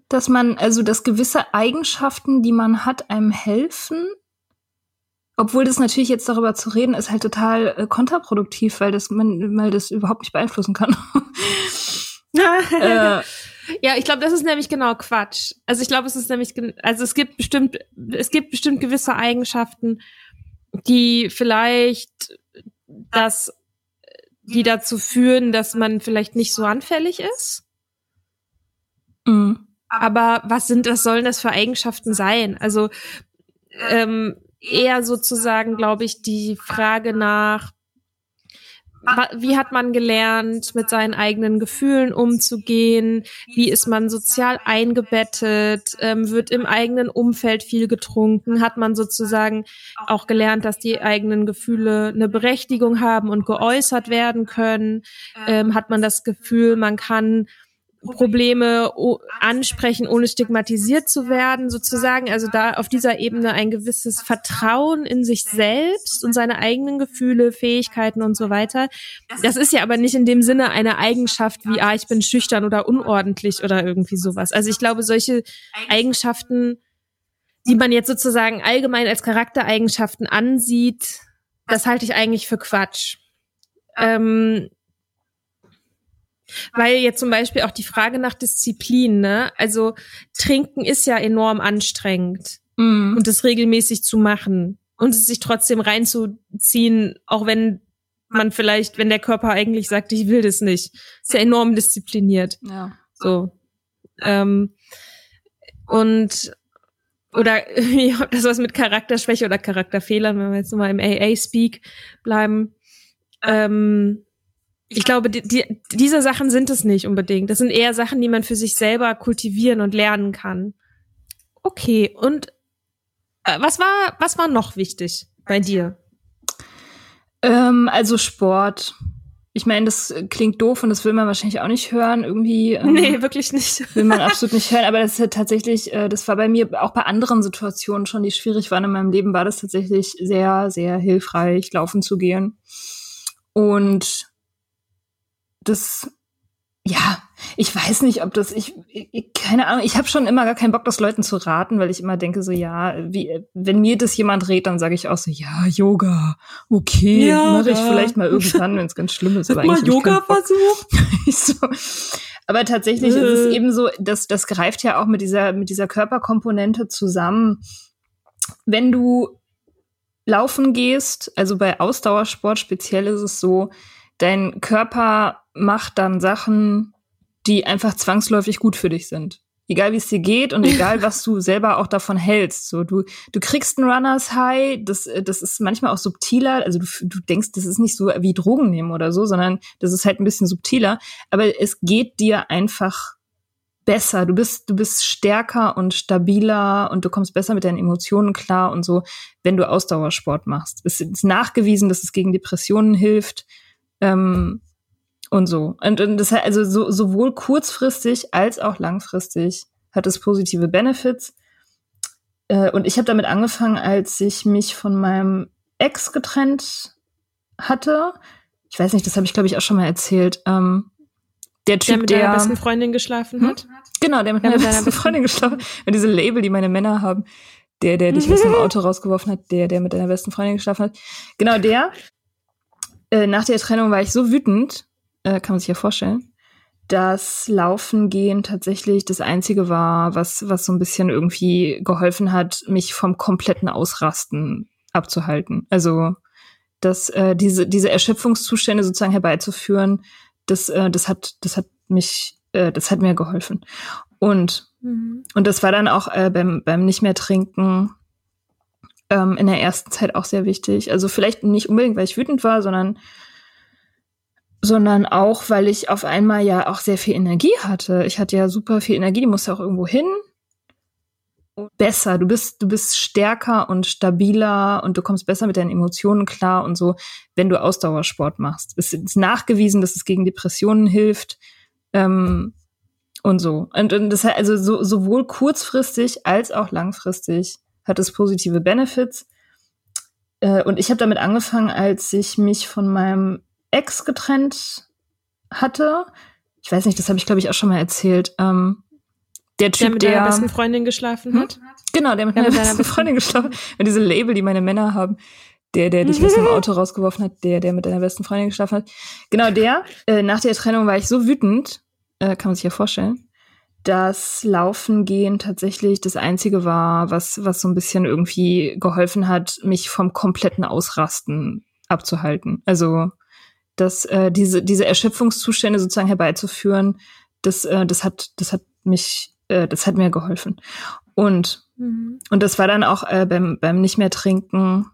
dass man, also dass gewisse Eigenschaften, die man hat, einem helfen. Obwohl das natürlich jetzt darüber zu reden, ist halt total äh, kontraproduktiv, weil das man, weil das überhaupt nicht beeinflussen kann. *laughs* äh, Ja, ich glaube, das ist nämlich genau Quatsch. Also ich glaube, es ist nämlich, also es gibt bestimmt, es gibt bestimmt gewisse Eigenschaften, die vielleicht das, die dazu führen, dass man vielleicht nicht so anfällig ist. mh. Aber was sind, was sollen das für Eigenschaften sein? Also ähm, eher sozusagen, glaube ich, die Frage nach, wie hat man gelernt, mit seinen eigenen Gefühlen umzugehen? Wie ist man sozial eingebettet? Ähm, wird im eigenen Umfeld viel getrunken? Hat man sozusagen auch gelernt, dass die eigenen Gefühle eine Berechtigung haben und geäußert werden können? Ähm, hat man das Gefühl, man kann Probleme ansprechen, ohne stigmatisiert zu werden, sozusagen. Also da auf dieser Ebene ein gewisses Vertrauen in sich selbst und seine eigenen Gefühle, Fähigkeiten und so weiter. Das ist ja aber nicht in dem Sinne eine Eigenschaft wie, ah, ich bin schüchtern oder unordentlich oder irgendwie sowas. Also ich glaube, solche Eigenschaften, die man jetzt sozusagen allgemein als Charaktereigenschaften ansieht, das halte ich eigentlich für Quatsch. Ähm, weil jetzt zum Beispiel auch die Frage nach Disziplin, ne? Also trinken ist ja enorm anstrengend Mh. und das regelmäßig zu machen und es sich trotzdem reinzuziehen, auch wenn man vielleicht, wenn der Körper eigentlich sagt, ich will das nicht, ist ja enorm diszipliniert. Ja. So. Ähm, und oder *laughs* das was mit Charakterschwäche oder Charakterfehlern, wenn wir jetzt mal im AA-Speak bleiben. Ähm, ich glaube, die, die, diese Sachen sind es nicht unbedingt. Das sind eher Sachen, die man für sich selber kultivieren und lernen kann. Okay, und äh, was war, was war noch wichtig bei dir? Ähm, also Sport. Ich meine, das klingt doof und das will man wahrscheinlich auch nicht hören. Irgendwie ähm, Nee, wirklich nicht. will man *laughs* absolut nicht hören. Aber das ist ja tatsächlich, äh, das war bei mir auch bei anderen Situationen schon, die schwierig waren in meinem Leben, war das tatsächlich sehr, sehr hilfreich, laufen zu gehen. Und das, ja, ich weiß nicht, ob das, ich, ich keine Ahnung, ich habe schon immer gar keinen Bock, das Leuten zu raten, weil ich immer denke so, ja, wie, wenn mir das jemand rät, dann sage ich auch so, ja, Yoga, okay, Ja, mache ich vielleicht mal irgendwann, wenn es ganz schlimm ist. *laughs* Aber Bock. versucht? *laughs* so. Aber tatsächlich ist Äh. es eben so, dass das greift ja auch mit dieser mit dieser Körperkomponente zusammen. Wenn du laufen gehst, also bei Ausdauersport speziell ist es so, dein Körper macht dann Sachen, die einfach zwangsläufig gut für dich sind. Egal wie es dir geht und egal *laughs* was du selber auch davon hältst. So, du, du kriegst ein Runners High, das, äh, das ist manchmal auch subtiler. Also du, du denkst, das ist nicht so wie Drogen nehmen oder so, sondern das ist halt ein bisschen subtiler. Aber es geht dir einfach besser. Du bist, du bist stärker und stabiler und du kommst besser mit deinen Emotionen klar und so, wenn du Ausdauersport machst. Es ist nachgewiesen, dass es gegen Depressionen hilft. Ähm, und so. Und, und das also so, sowohl kurzfristig als auch langfristig hat es positive Benefits. Äh, und ich habe damit angefangen, als ich mich von meinem Ex getrennt hatte. Ich weiß nicht, das habe ich glaube ich auch schon mal erzählt. Ähm, der Typ, Der mit der, besten Freundin geschlafen Hm? hat? genau, der mit der meiner mit deiner besten Freundin geschlafen, und diese Label, die meine Männer haben, der, der dich aus dem Auto rausgeworfen hat, der, der mit deiner besten Freundin geschlafen hat, genau der. äh, nach der Trennung war ich so wütend, äh, kann man sich ja vorstellen, dass Laufen gehen tatsächlich das Einzige war, was, was so ein bisschen irgendwie geholfen hat, mich vom kompletten Ausrasten abzuhalten. Also dass äh, diese, diese Erschöpfungszustände sozusagen herbeizuführen, das, äh, das hat, das hat mich, äh, das hat mir geholfen. Und, mhm. und das war dann auch äh, beim, beim nicht mehr trinken ähm, in der ersten Zeit auch sehr wichtig. Also vielleicht nicht unbedingt, weil ich wütend war, sondern sondern auch, weil ich auf einmal ja auch sehr viel Energie hatte. Ich hatte ja super viel Energie, die musste auch irgendwo hin. Besser, du bist, du bist stärker und stabiler und du kommst besser mit deinen Emotionen klar und so, wenn du Ausdauersport machst. Es ist nachgewiesen, dass es gegen Depressionen hilft ähm, und so. Und, und das also so, sowohl kurzfristig als auch langfristig hat es positive Benefits. Äh, und ich habe damit angefangen, als ich mich von meinem Ex getrennt hatte. Ich weiß nicht, das habe ich glaube ich auch schon mal erzählt. Ähm, der Typ, der mit der, besten Freundin geschlafen hat. Hm? Genau, der mit der meiner mit besten Freundin geschlafen hat. Und diese Label, die meine Männer haben. Der, der dich aus dem Auto *laughs* rausgeworfen hat, der, der mit deiner besten Freundin geschlafen hat. Genau, der. Äh, nach der Trennung war ich so wütend, äh, kann man sich ja vorstellen, dass Laufen gehen tatsächlich das Einzige war, was, was so ein bisschen irgendwie geholfen hat, mich vom kompletten Ausrasten abzuhalten. Also dass äh, diese, diese Erschöpfungszustände sozusagen herbeizuführen, das, äh, das hat, das hat mich, äh, das hat mir geholfen. Und, mhm. und das war dann auch äh, beim, beim nicht mehr trinken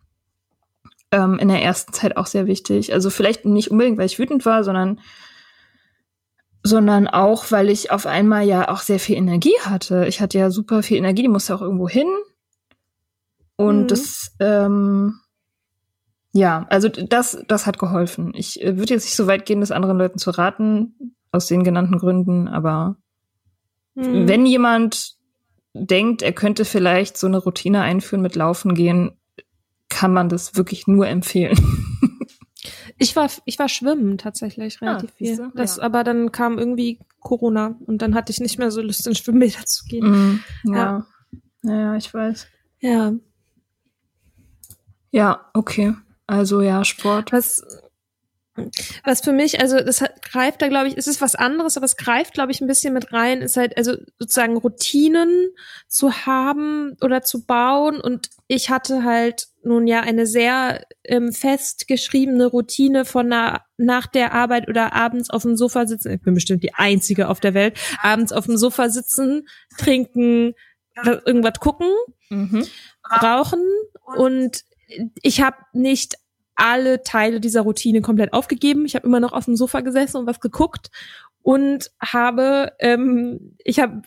ähm, in der ersten Zeit auch sehr wichtig. Also vielleicht nicht unbedingt, weil ich wütend war, sondern sondern auch, weil ich auf einmal ja auch sehr viel Energie hatte. Ich hatte ja super viel Energie, die musste auch irgendwo hin. Und mhm. das, ähm, ja, also das, das hat geholfen. Ich äh, würde jetzt nicht so weit gehen, das anderen Leuten zu raten, aus den genannten Gründen, aber mhm. wenn jemand denkt, er könnte vielleicht so eine Routine einführen mit Laufen gehen, kann man das wirklich nur empfehlen. *laughs* Ich war, ich war schwimmen tatsächlich ah, relativ ah, viel. Das, ja. aber dann kam irgendwie Corona und dann hatte ich nicht mehr so Lust, in Schwimmbäder zu gehen. Mm, ja. ja. Ja, ich weiß. Ja. Ja, okay. Also ja, Sport. Was, was für mich, also das hat, greift da, glaube ich, es ist was anderes, aber es greift, glaube ich, ein bisschen mit rein, ist halt, also sozusagen Routinen zu haben oder zu bauen. Und ich hatte halt nun ja eine sehr ähm, fest geschriebene Routine von na, nach der Arbeit oder abends auf dem Sofa sitzen. Ich bin bestimmt die einzige auf der Welt. Abends auf dem Sofa sitzen, trinken, irgendwas gucken, mhm. rauchen und ich habe nicht alle Teile dieser Routine komplett aufgegeben. Ich habe immer noch auf dem Sofa gesessen und was geguckt und habe, ähm, ich habe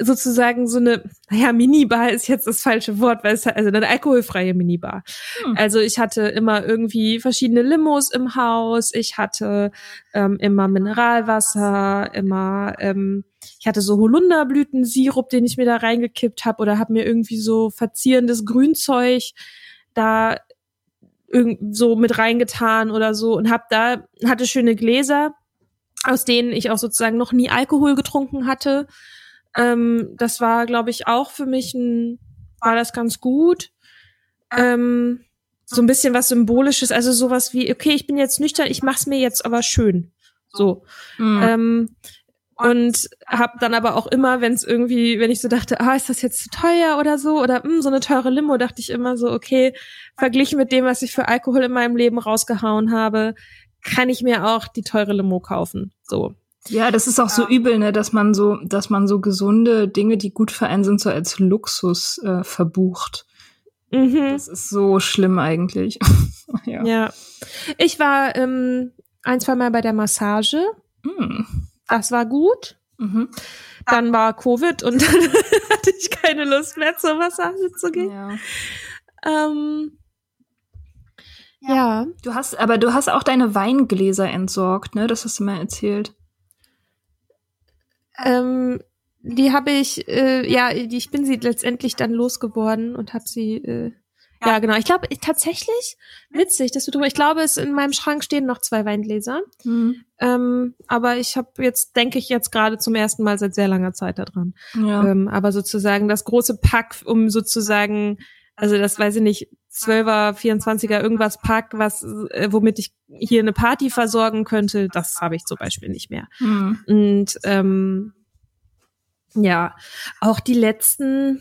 sozusagen so eine, naja, Minibar ist jetzt das falsche Wort, weil es also eine alkoholfreie Minibar. Hm. Also ich hatte immer irgendwie verschiedene Limos im Haus, ich hatte ähm, immer Mineralwasser, immer ähm, ich hatte so Holunderblütensirup, den ich mir da reingekippt habe oder habe mir irgendwie so verzierendes Grünzeug da irgend so mit reingetan oder so und hab da hatte schöne Gläser, aus denen ich auch sozusagen noch nie Alkohol getrunken hatte. Ähm, das war, glaube ich, auch für mich ein war das ganz gut. Ähm, so ein bisschen was symbolisches, also sowas wie okay, ich bin jetzt nüchtern, ich mach's mir jetzt aber schön. So. Mhm. Ähm, und habe dann aber auch immer, wenn es irgendwie, wenn ich so dachte, ah, ist das jetzt zu teuer oder so oder mh, hm, so eine teure Limo, dachte ich immer so, okay, verglichen mit dem, was ich für Alkohol in meinem Leben rausgehauen habe, kann ich mir auch die teure Limo kaufen. So. Ja, das ist auch so übel, ne, dass man so, dass man so gesunde Dinge, die gut für einen sind, so als Luxus äh, verbucht. Mhm. Das ist so schlimm eigentlich. *laughs* ja. ja. Ich war ähm, ein, zwei Mal bei der Massage. Mhm. Das war gut. Mhm. Dann war Covid und *laughs* dann hatte ich keine Lust mehr zur Massage zu gehen. Ja. Ähm, ja. ja. Du hast, aber du hast auch deine Weingläser entsorgt, ne? Das hast du mal erzählt. Ähm, die habe ich, äh, ja, ich bin sie letztendlich dann losgeworden und habe sie äh, ja, genau. Ich glaube tatsächlich witzig, dass du drüber. Ich glaube, es in meinem Schrank stehen noch zwei Weingläser. Mhm. Ähm, aber ich habe jetzt, denke ich, jetzt gerade zum ersten Mal seit sehr langer Zeit da dran. Ja. Ähm, aber sozusagen das große Pack, um sozusagen, also das weiß ich nicht, 12er, 24er irgendwas pack, was, äh, womit ich hier eine Party versorgen könnte, das habe ich zum Beispiel nicht mehr. Hm. Und ähm, ja, auch die letzten,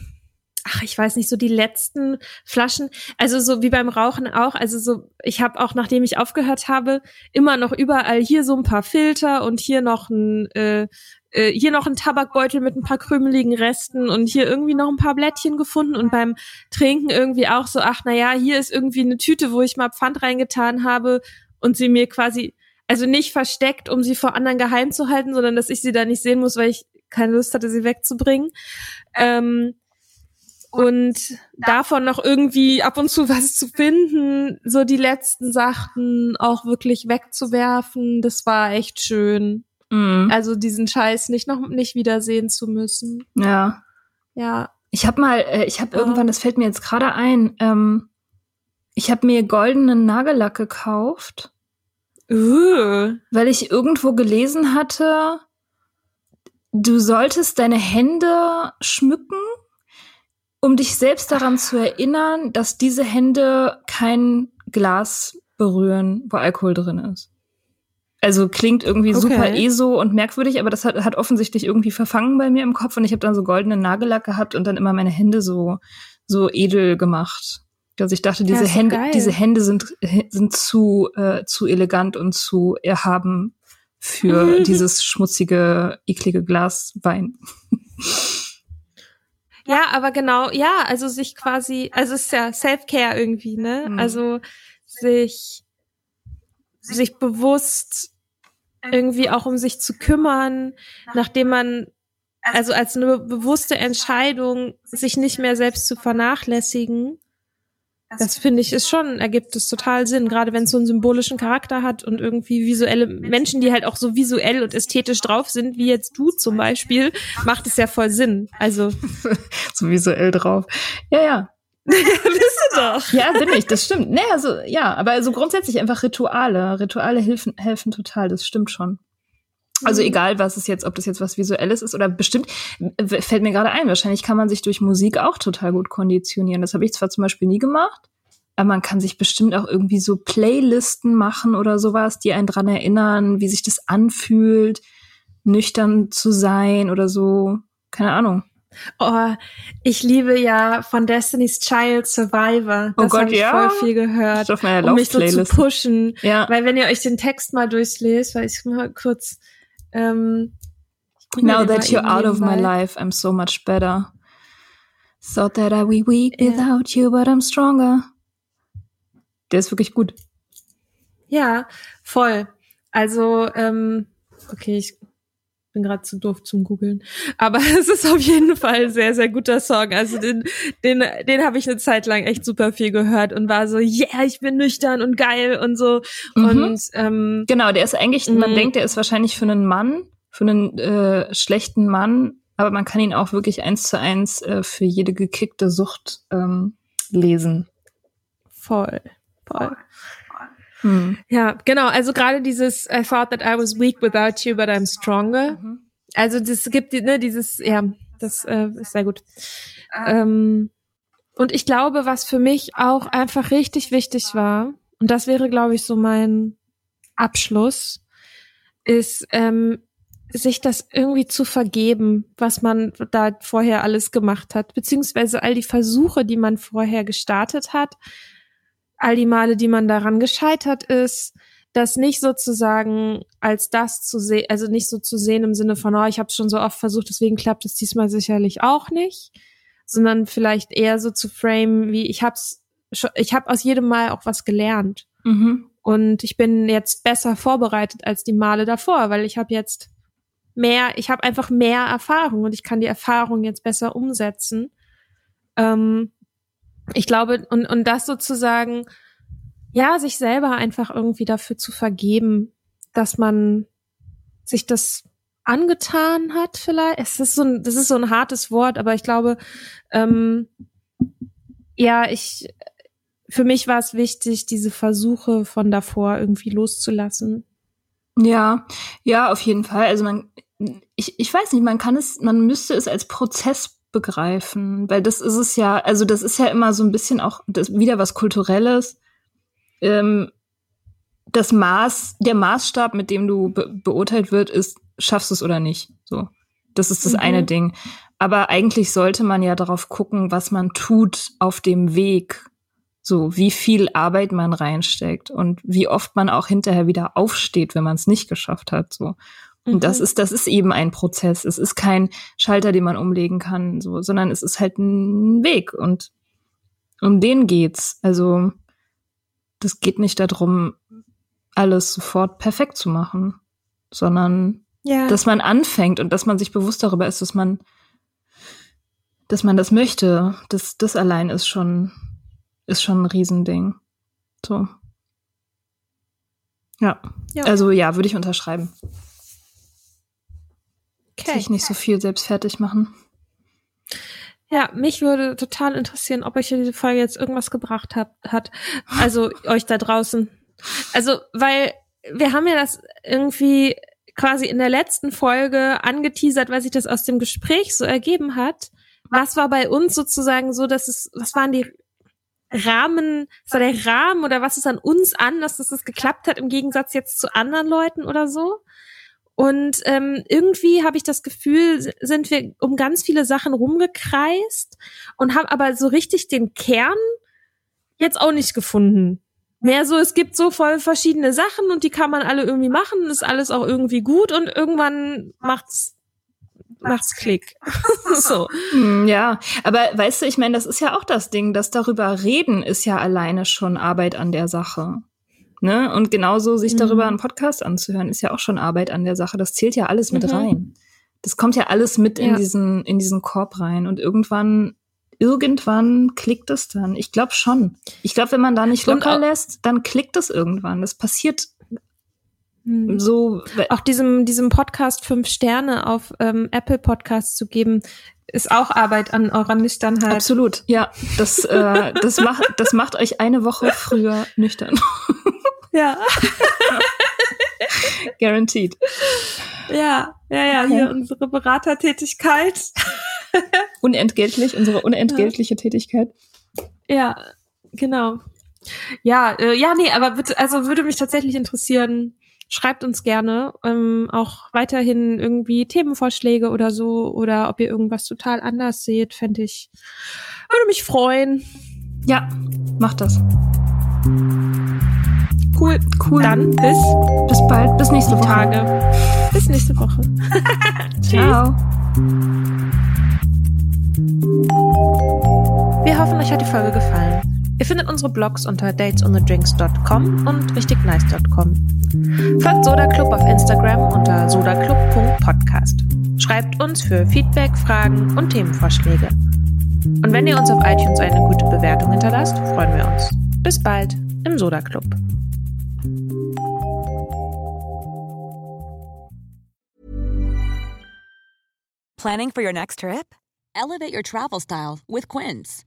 ach, ich weiß nicht, so die letzten Flaschen, also so wie beim Rauchen auch, also so, ich habe auch, nachdem ich aufgehört habe, immer noch überall hier so ein paar Filter und hier noch ein, äh, äh, hier noch ein Tabakbeutel mit ein paar krümeligen Resten und hier irgendwie noch ein paar Blättchen gefunden und beim Trinken irgendwie auch so, ach, na ja, hier ist irgendwie eine Tüte, wo ich mal Pfand reingetan habe und sie mir quasi, also nicht versteckt, um sie vor anderen geheim zu halten, sondern dass ich sie da nicht sehen muss, weil ich keine Lust hatte, sie wegzubringen. Ähm, und davon noch irgendwie ab und zu *laughs* was zu finden, so die letzten Sachen auch wirklich wegzuwerfen, das war echt schön. Mhm. Also diesen Scheiß nicht noch nicht wiedersehen zu müssen. Ja. Ja. Ich habe mal, äh, ich habe Ja. irgendwann, das fällt mir jetzt gerade ein, ähm, ich habe mir goldenen Nagellack gekauft, Uh. weil ich irgendwo gelesen hatte, du solltest deine Hände schmücken, um dich selbst daran zu erinnern, dass diese Hände kein Glas berühren, wo Alkohol drin ist. Also klingt irgendwie Okay. super ESO und merkwürdig, aber das hat, hat offensichtlich irgendwie verfangen bei mir im Kopf und ich habe dann so goldenen Nagellack gehabt und dann immer meine Hände so so edel gemacht. Dass ich dachte, Ja, diese doch Hände, geil. diese Hände sind sind zu äh, zu elegant und zu erhaben für dieses schmutzige, eklige Glas Wein. *laughs* Ja, aber genau, ja, also sich quasi, also es ist ja Self-Care irgendwie, ne? Mhm. Also sich, sich bewusst irgendwie auch um sich zu kümmern, nachdem man, also als eine bewusste Entscheidung, sich nicht mehr selbst zu vernachlässigen. Das finde ich ist schon, ergibt es total Sinn, gerade wenn es so einen symbolischen Charakter hat und irgendwie visuelle Menschen, die halt auch so visuell und ästhetisch drauf sind, wie jetzt du zum Beispiel, macht es ja voll Sinn. Also, *laughs* so visuell drauf. Ja, ja. *laughs* bist du doch. Ja, bin ich, das stimmt. Nee, also, ja, aber also grundsätzlich einfach Rituale. Rituale helfen, helfen total, das stimmt schon. Also Mhm. egal, was es jetzt, ob das jetzt was Visuelles ist oder bestimmt, fällt mir gerade ein, wahrscheinlich kann man sich durch Musik auch total gut konditionieren. Das habe ich zwar zum Beispiel nie gemacht, aber man kann sich bestimmt auch irgendwie so Playlisten machen oder sowas, die einen dran erinnern, wie sich das anfühlt, nüchtern zu sein oder so. Keine Ahnung. Oh, ich liebe ja von Destiny's Child Survivor. Oh Das Gott, habe ich ja? voll viel gehört. Um mich so zu pushen. Ja. Weil wenn ihr euch den Text mal durchlest, weil ich mal kurz ähm, Now den that you're out of my life, I'm so much better. Thought that I'd be weak Ja. without you, but I'm stronger. Der ist wirklich gut. Ja, voll. Also, ähm, okay, ich bin gerade zu doof zum googeln, aber *laughs* es ist auf jeden Fall ein sehr, sehr guter Song. Also den, den, den habe ich eine Zeit lang echt super viel gehört und war so, yeah, ich bin nüchtern und geil und so. Mhm. Und ähm, Genau, der ist eigentlich, man Mhm. denkt, der ist wahrscheinlich für einen Mann, für einen äh, schlechten Mann, aber man kann ihn auch wirklich eins zu eins äh, für jede gekickte Sucht ähm, lesen. voll, voll. Hm. Ja, genau. Also gerade dieses I thought that I was weak without you, but I'm stronger. Also das gibt ne dieses ja, das äh, ist sehr gut. Ähm, und ich glaube, was für mich auch einfach richtig wichtig war und das wäre, glaube ich, so mein Abschluss, ist ähm, sich das irgendwie zu vergeben, was man da vorher alles gemacht hat, beziehungsweise all die Versuche, die man vorher gestartet hat, all die Male, die man daran gescheitert ist, das nicht sozusagen als das zu sehen, also nicht so zu sehen im Sinne von, oh, ich habe es schon so oft versucht, deswegen klappt es diesmal sicherlich auch nicht, sondern vielleicht eher so zu frame, wie ich hab's, ich habe aus jedem Mal auch was gelernt Mhm. und ich bin jetzt besser vorbereitet als die Male davor, weil ich habe jetzt mehr, ich habe einfach mehr Erfahrung und ich kann die Erfahrung jetzt besser umsetzen. Ähm, ich glaube, und, und das sozusagen, ja, sich selber einfach irgendwie dafür zu vergeben, dass man sich das angetan hat vielleicht. Es ist so ein, das ist so ein hartes Wort, aber ich glaube, ähm, ja, ich, für mich war es wichtig, diese Versuche von davor irgendwie loszulassen. Ja, ja, auf jeden Fall. Also man, ich, ich weiß nicht, man kann es, man müsste es als Prozess begreifen, weil das ist es ja, also das ist ja immer so ein bisschen auch das, wieder was Kulturelles. Ähm, das Maß, der Maßstab, mit dem du be beurteilt wird, ist, schaffst du es oder nicht. So. Das ist das mhm. eine Ding. Aber eigentlich sollte man ja darauf gucken, was man tut auf dem Weg. So, wie viel Arbeit man reinsteckt und wie oft man auch hinterher wieder aufsteht, wenn man es nicht geschafft hat. So. Und mhm. das ist, das ist eben ein Prozess. Es ist kein Schalter, den man umlegen kann, so, sondern es ist halt ein Weg und um den geht's. Also, das geht nicht darum, alles sofort perfekt zu machen, sondern ja. dass man anfängt und dass man sich bewusst darüber ist, dass man, dass man das möchte. Das, das allein ist schon, ist schon ein Riesending. So. Ja. ja. Also ja, würde ich unterschreiben. Okay. Sich nicht so viel selbst fertig machen. Ja, mich würde total interessieren, ob euch diese Folge jetzt irgendwas gebracht hat, hat. Also *laughs* euch da draußen. Also, weil wir haben ja das irgendwie quasi in der letzten Folge angeteasert, weil sich das aus dem Gespräch so ergeben hat. Was war bei uns sozusagen so, dass es, was waren die Rahmen, was war der Rahmen oder was ist an uns anders, dass es geklappt hat im Gegensatz jetzt zu anderen Leuten oder so? Und ähm, irgendwie habe ich das Gefühl, sind wir um ganz viele Sachen rumgekreist und haben aber so richtig den Kern jetzt auch nicht gefunden. Mehr so, es gibt so voll verschiedene Sachen und die kann man alle irgendwie machen, ist alles auch irgendwie gut und irgendwann macht's macht's Klick. *laughs* so. Hm, ja, aber weißt du, ich meine, das ist ja auch das Ding, dass darüber reden ist ja alleine schon Arbeit an der Sache. Ne? Und genauso sich mhm. darüber einen Podcast anzuhören, ist ja auch schon Arbeit an der Sache. Das zählt ja alles mit mhm. rein. Das kommt ja alles mit in diesen, in diesen Korb rein. Und irgendwann, irgendwann klickt es dann. Ich glaube schon. Ich glaube, wenn man da nicht locker lässt, dann klickt es irgendwann. Das passiert mhm. so. Auch diesem, diesem Podcast fünf Sterne auf ähm, Apple Podcast zu geben, ist auch Arbeit an eurer Nüchternheit. Absolut, ja. Das, äh, *laughs* das, macht, das macht euch eine Woche früher nüchtern. Ja. *laughs* Guaranteed. Ja, ja, ja, okay. hier unsere Beratertätigkeit. *laughs* Unentgeltlich, unsere unentgeltliche ja. Tätigkeit. Ja, genau. Ja, äh, ja, nee, aber bitte, also würde mich tatsächlich interessieren, schreibt uns gerne ähm, auch weiterhin irgendwie Themenvorschläge oder so oder ob ihr irgendwas total anders seht, fände ich, würde mich freuen. Ja, macht das. Cool. Cool. Dann bis, bis bald. Bis nächste Woche. Tage. Bis nächste Woche. *laughs* Ciao. Wir hoffen, euch hat die Folge gefallen. Ihr findet unsere Blogs unter datesonthedrinks.com und richtignice.com. Folgt Soda Club auf Instagram unter sodaclub.podcast. Schreibt uns für Feedback, Fragen und Themenvorschläge. Und wenn ihr uns auf iTunes eine gute Bewertung hinterlasst, freuen wir uns. Bis bald im Soda Club. Planning for your next trip? Elevate your travel style with Quince.